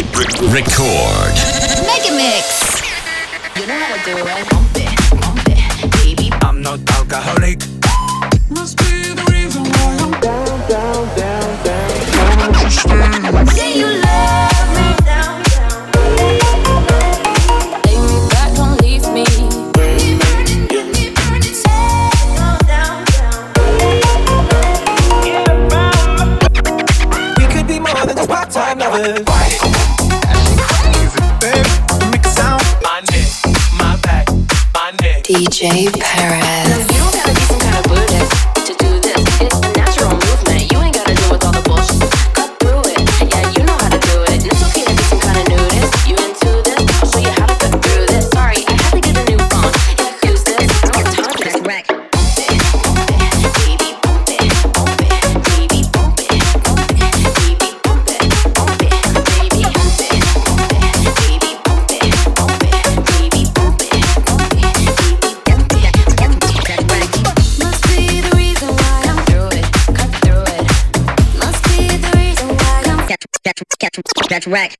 Record. Mega Mix. You know how to do it. Bump it, bump it, baby. I'm not alcoholic. Must be the reason why I'm down, down, down, down. down. Say you love me down, down. Take me back, don't leave me. Part-time lovers Jay Perez. such wreck.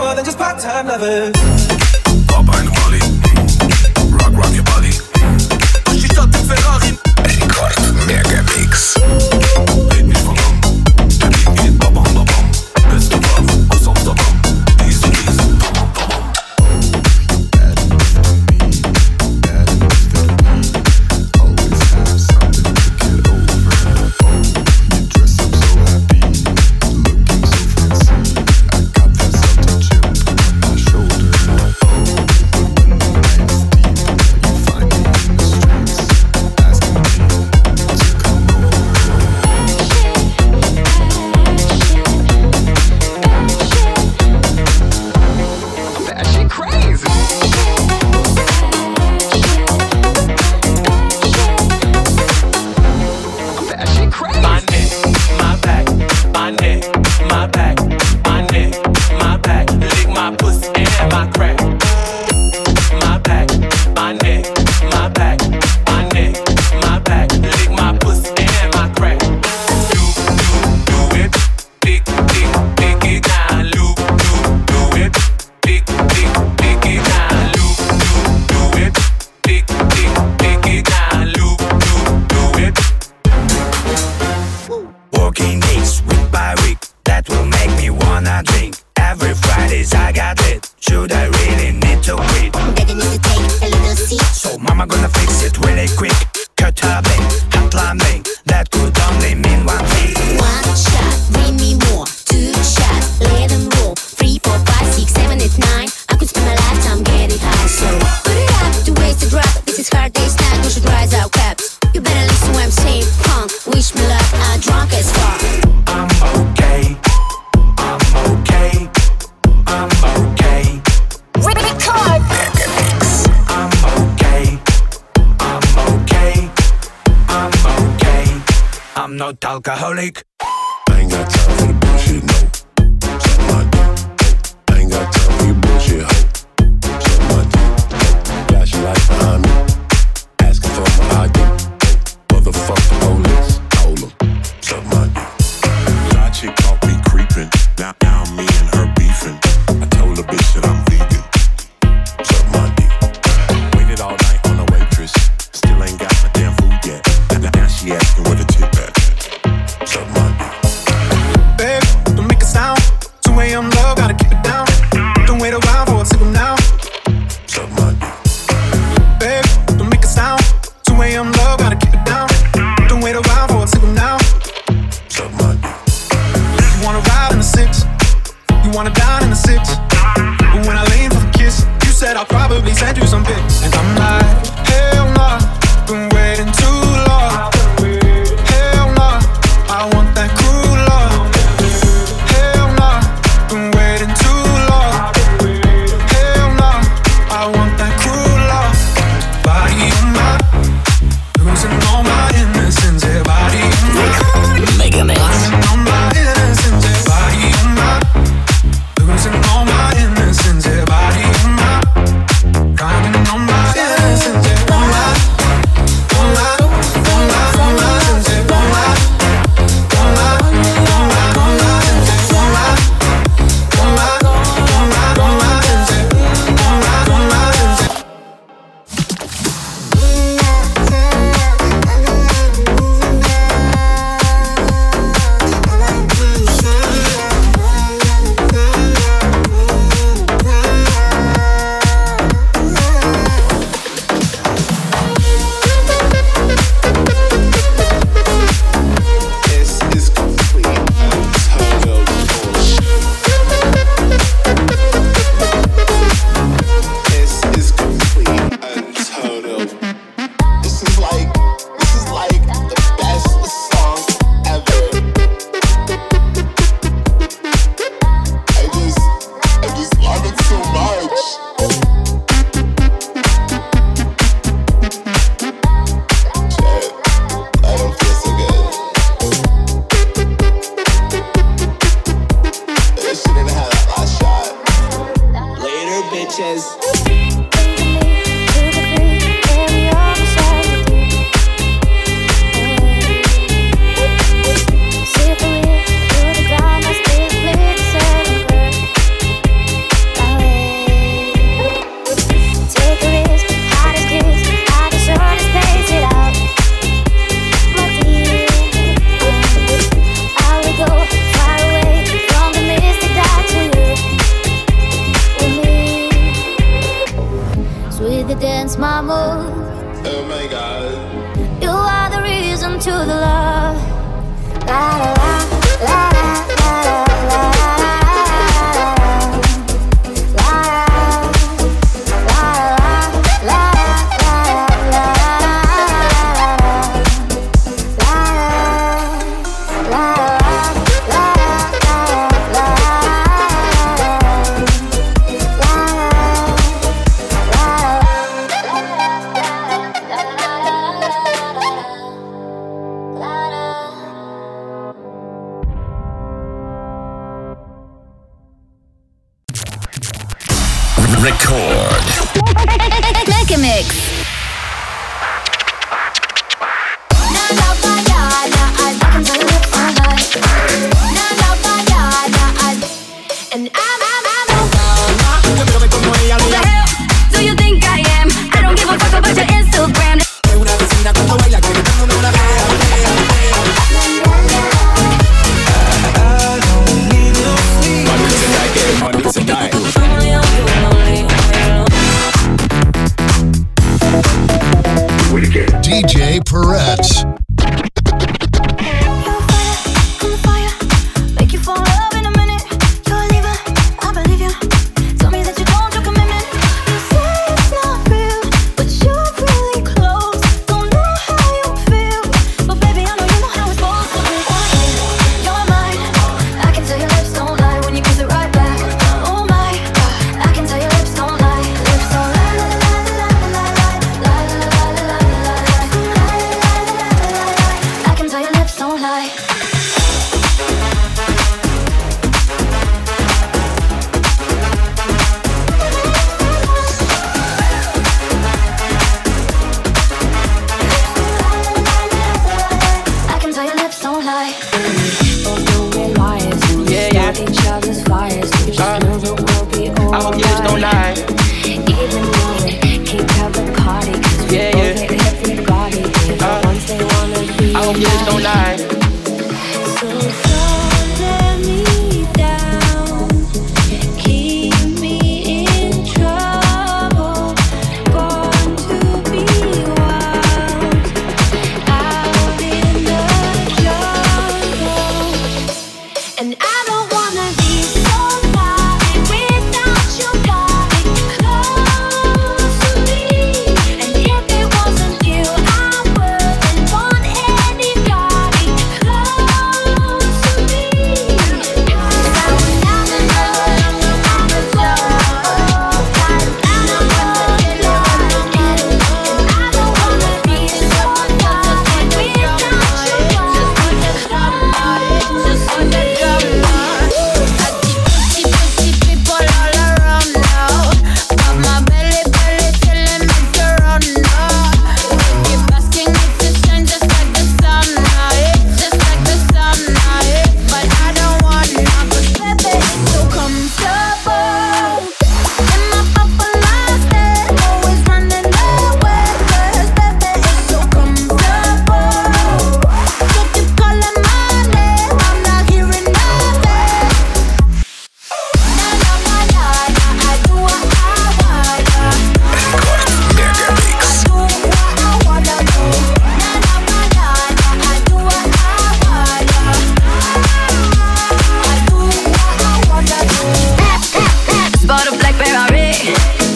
More than just part-time lovers.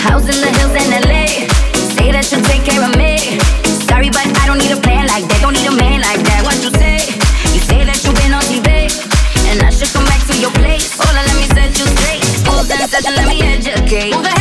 House in the hills in LA. Say that you take care of me. Sorry, but I don't need a plan like that. Don't need a man like that. What you say? You say that you've been on TV, and I should come back to your place. Hold on, let me set you straight. Session, let me educate.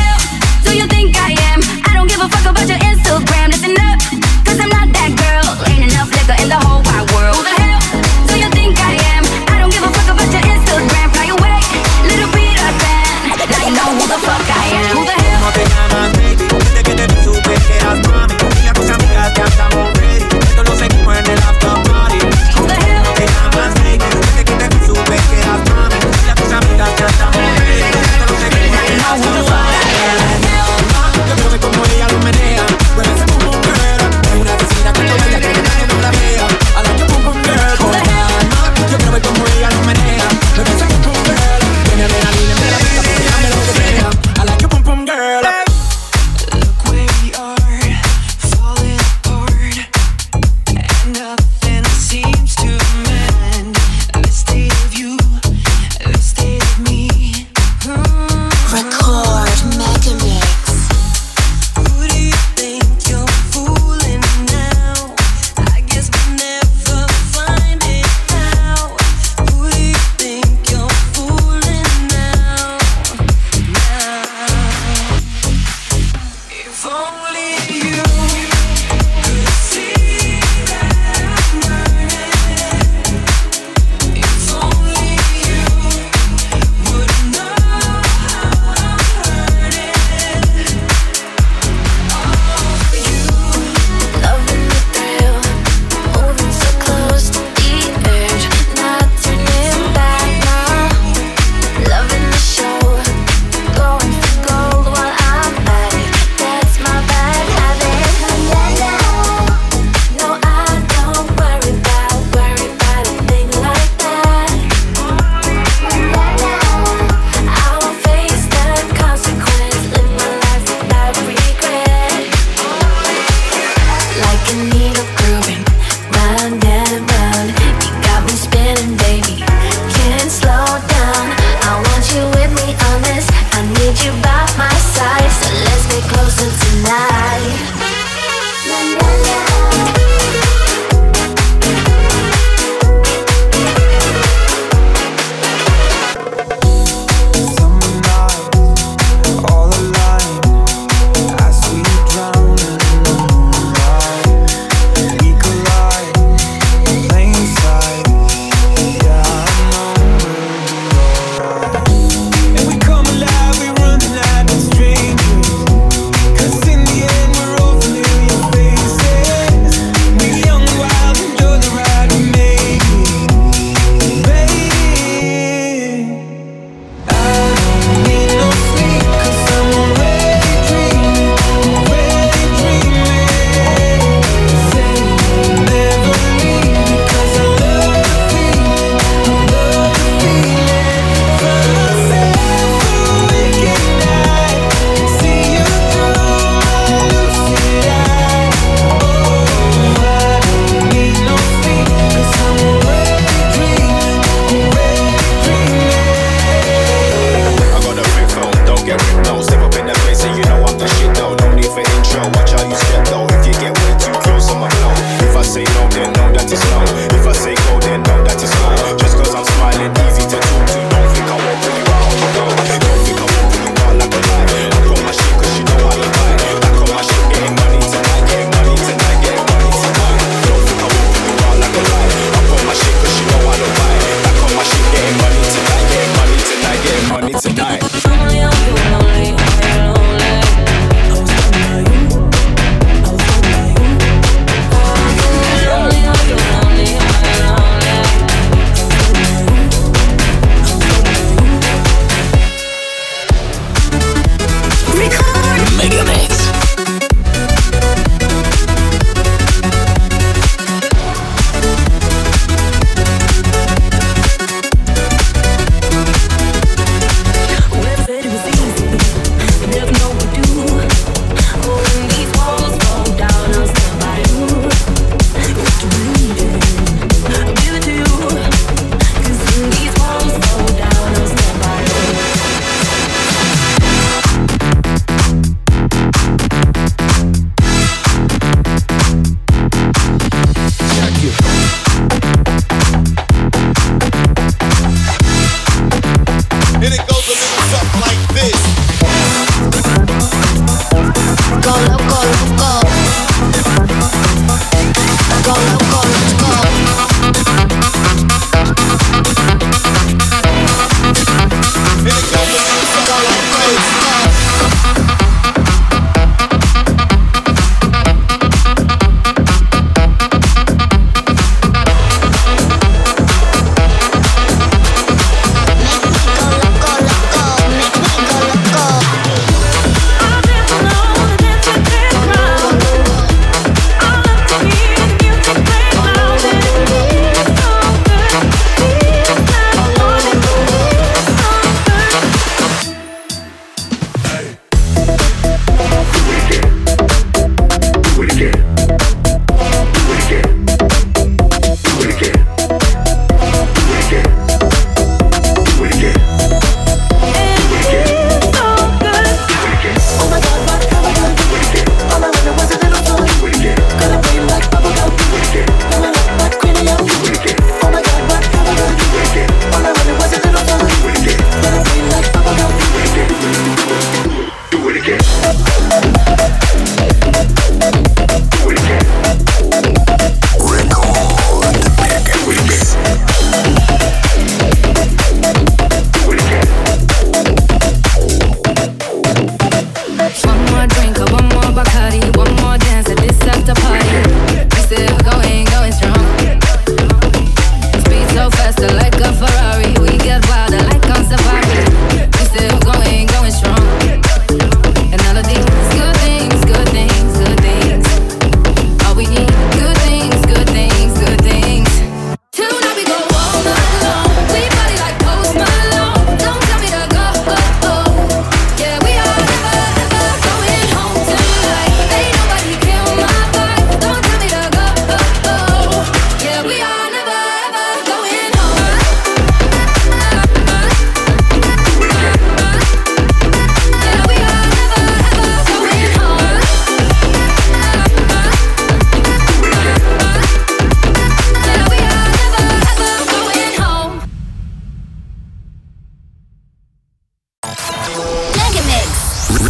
believe you.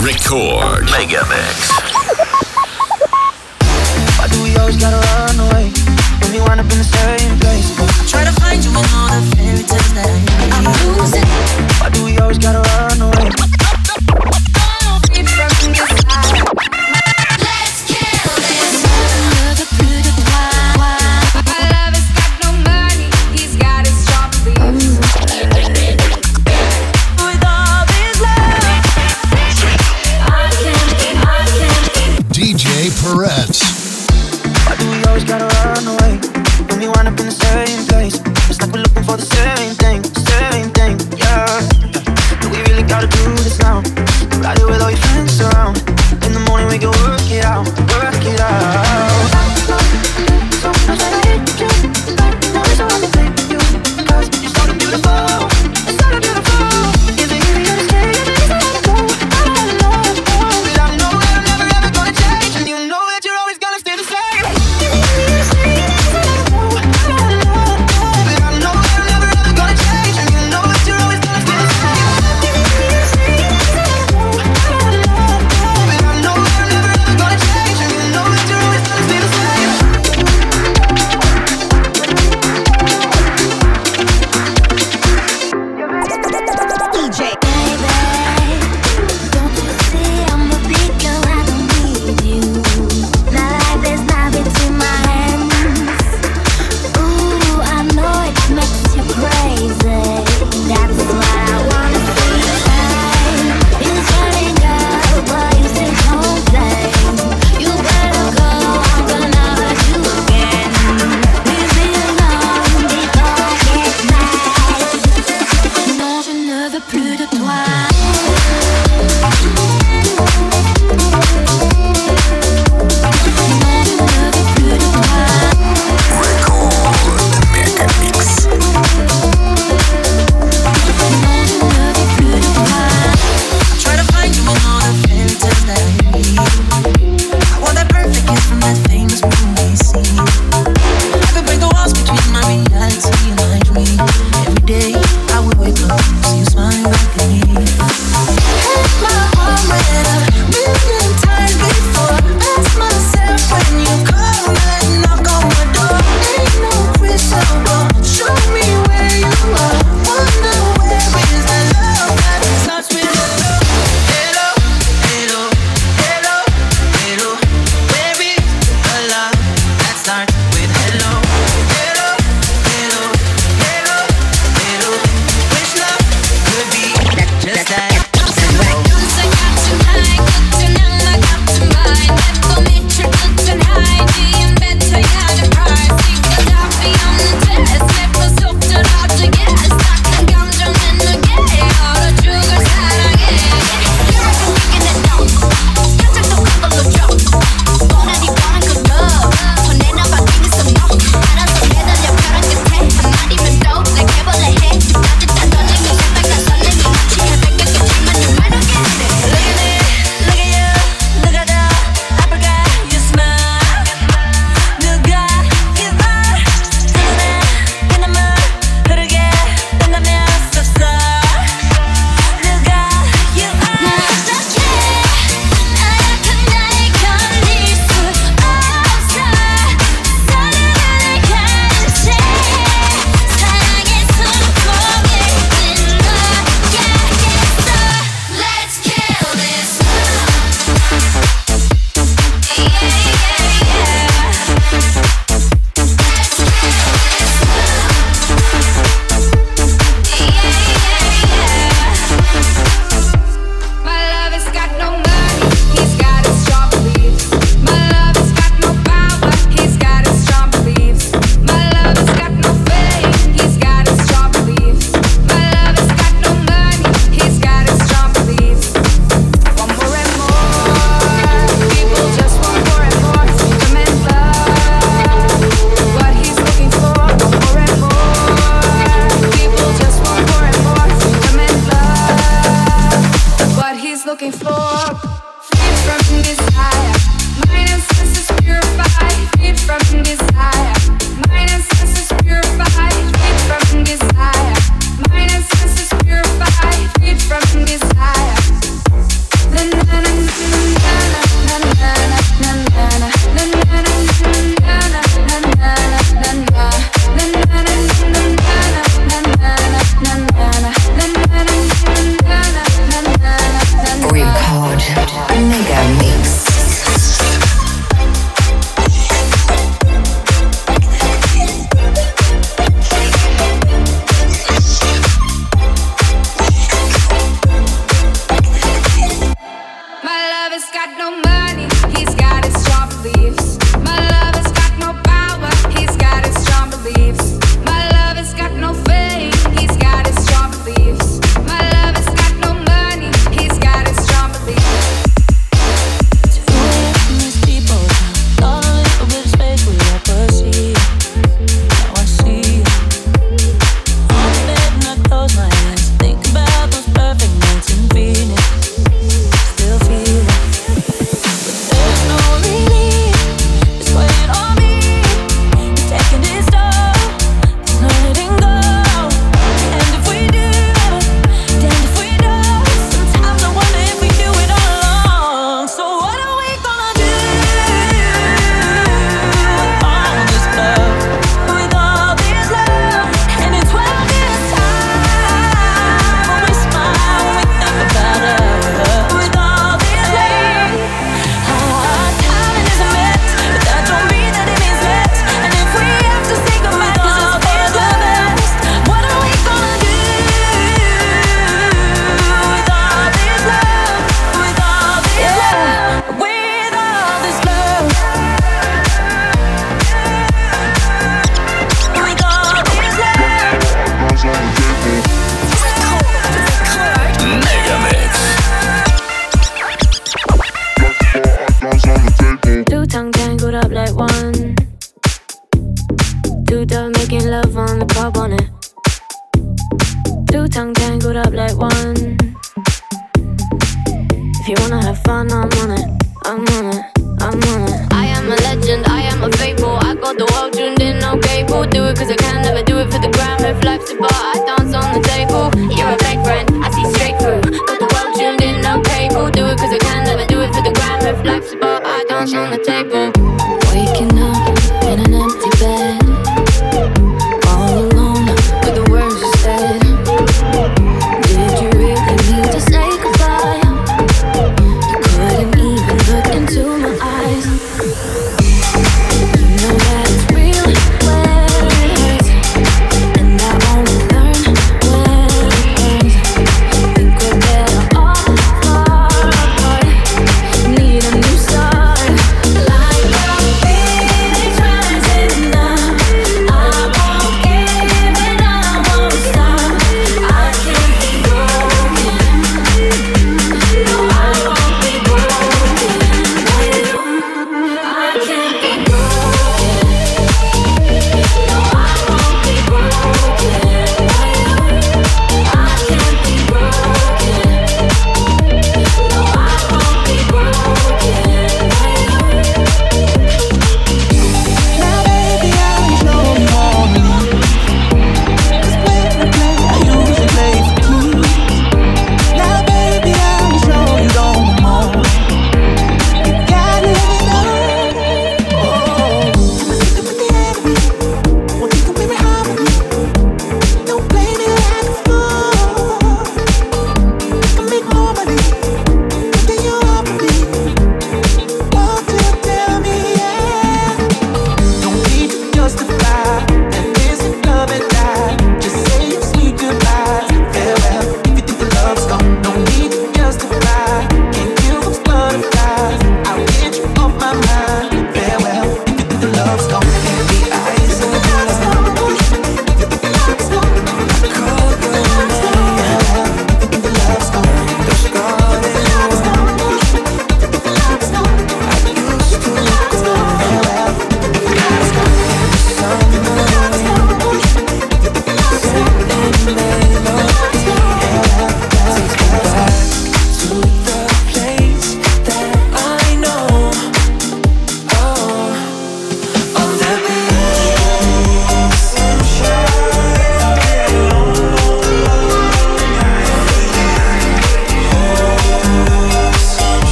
Record Mega Mix. Why do we always gotta run away when we wind up in the same place? Try to find you in all the fairy tales that I am losing. Why do we always gotta run away?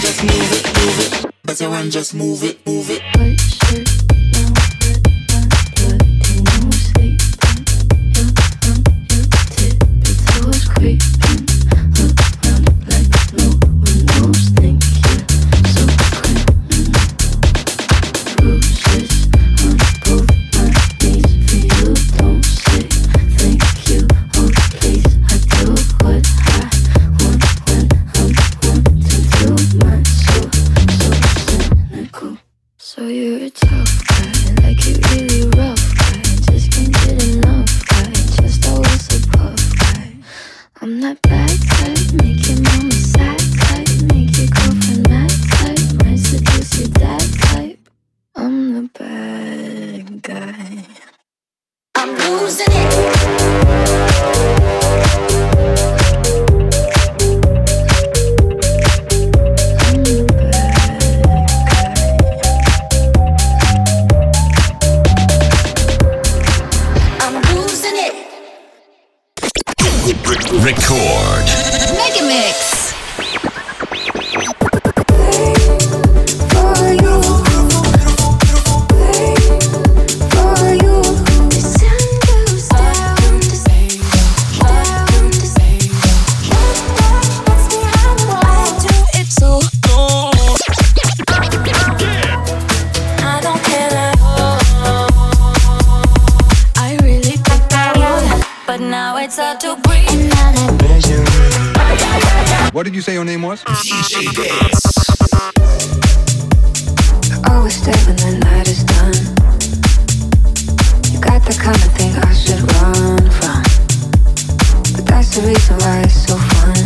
Just move it, move it. Better run, just move it, move it. What did you say your name was? Always oh, stay when the night is done. You got the kind of thing I should run from. But that's the reason why it's so fun.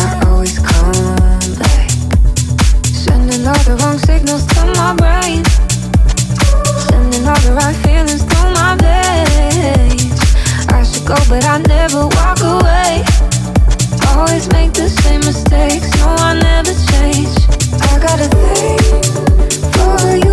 I always come back. Sending all the wrong signals to my brain. Sending all the right feelings through my veins. I should go, but I never walk away. Always make the same mistakes. No, I never change. I got a thing for you.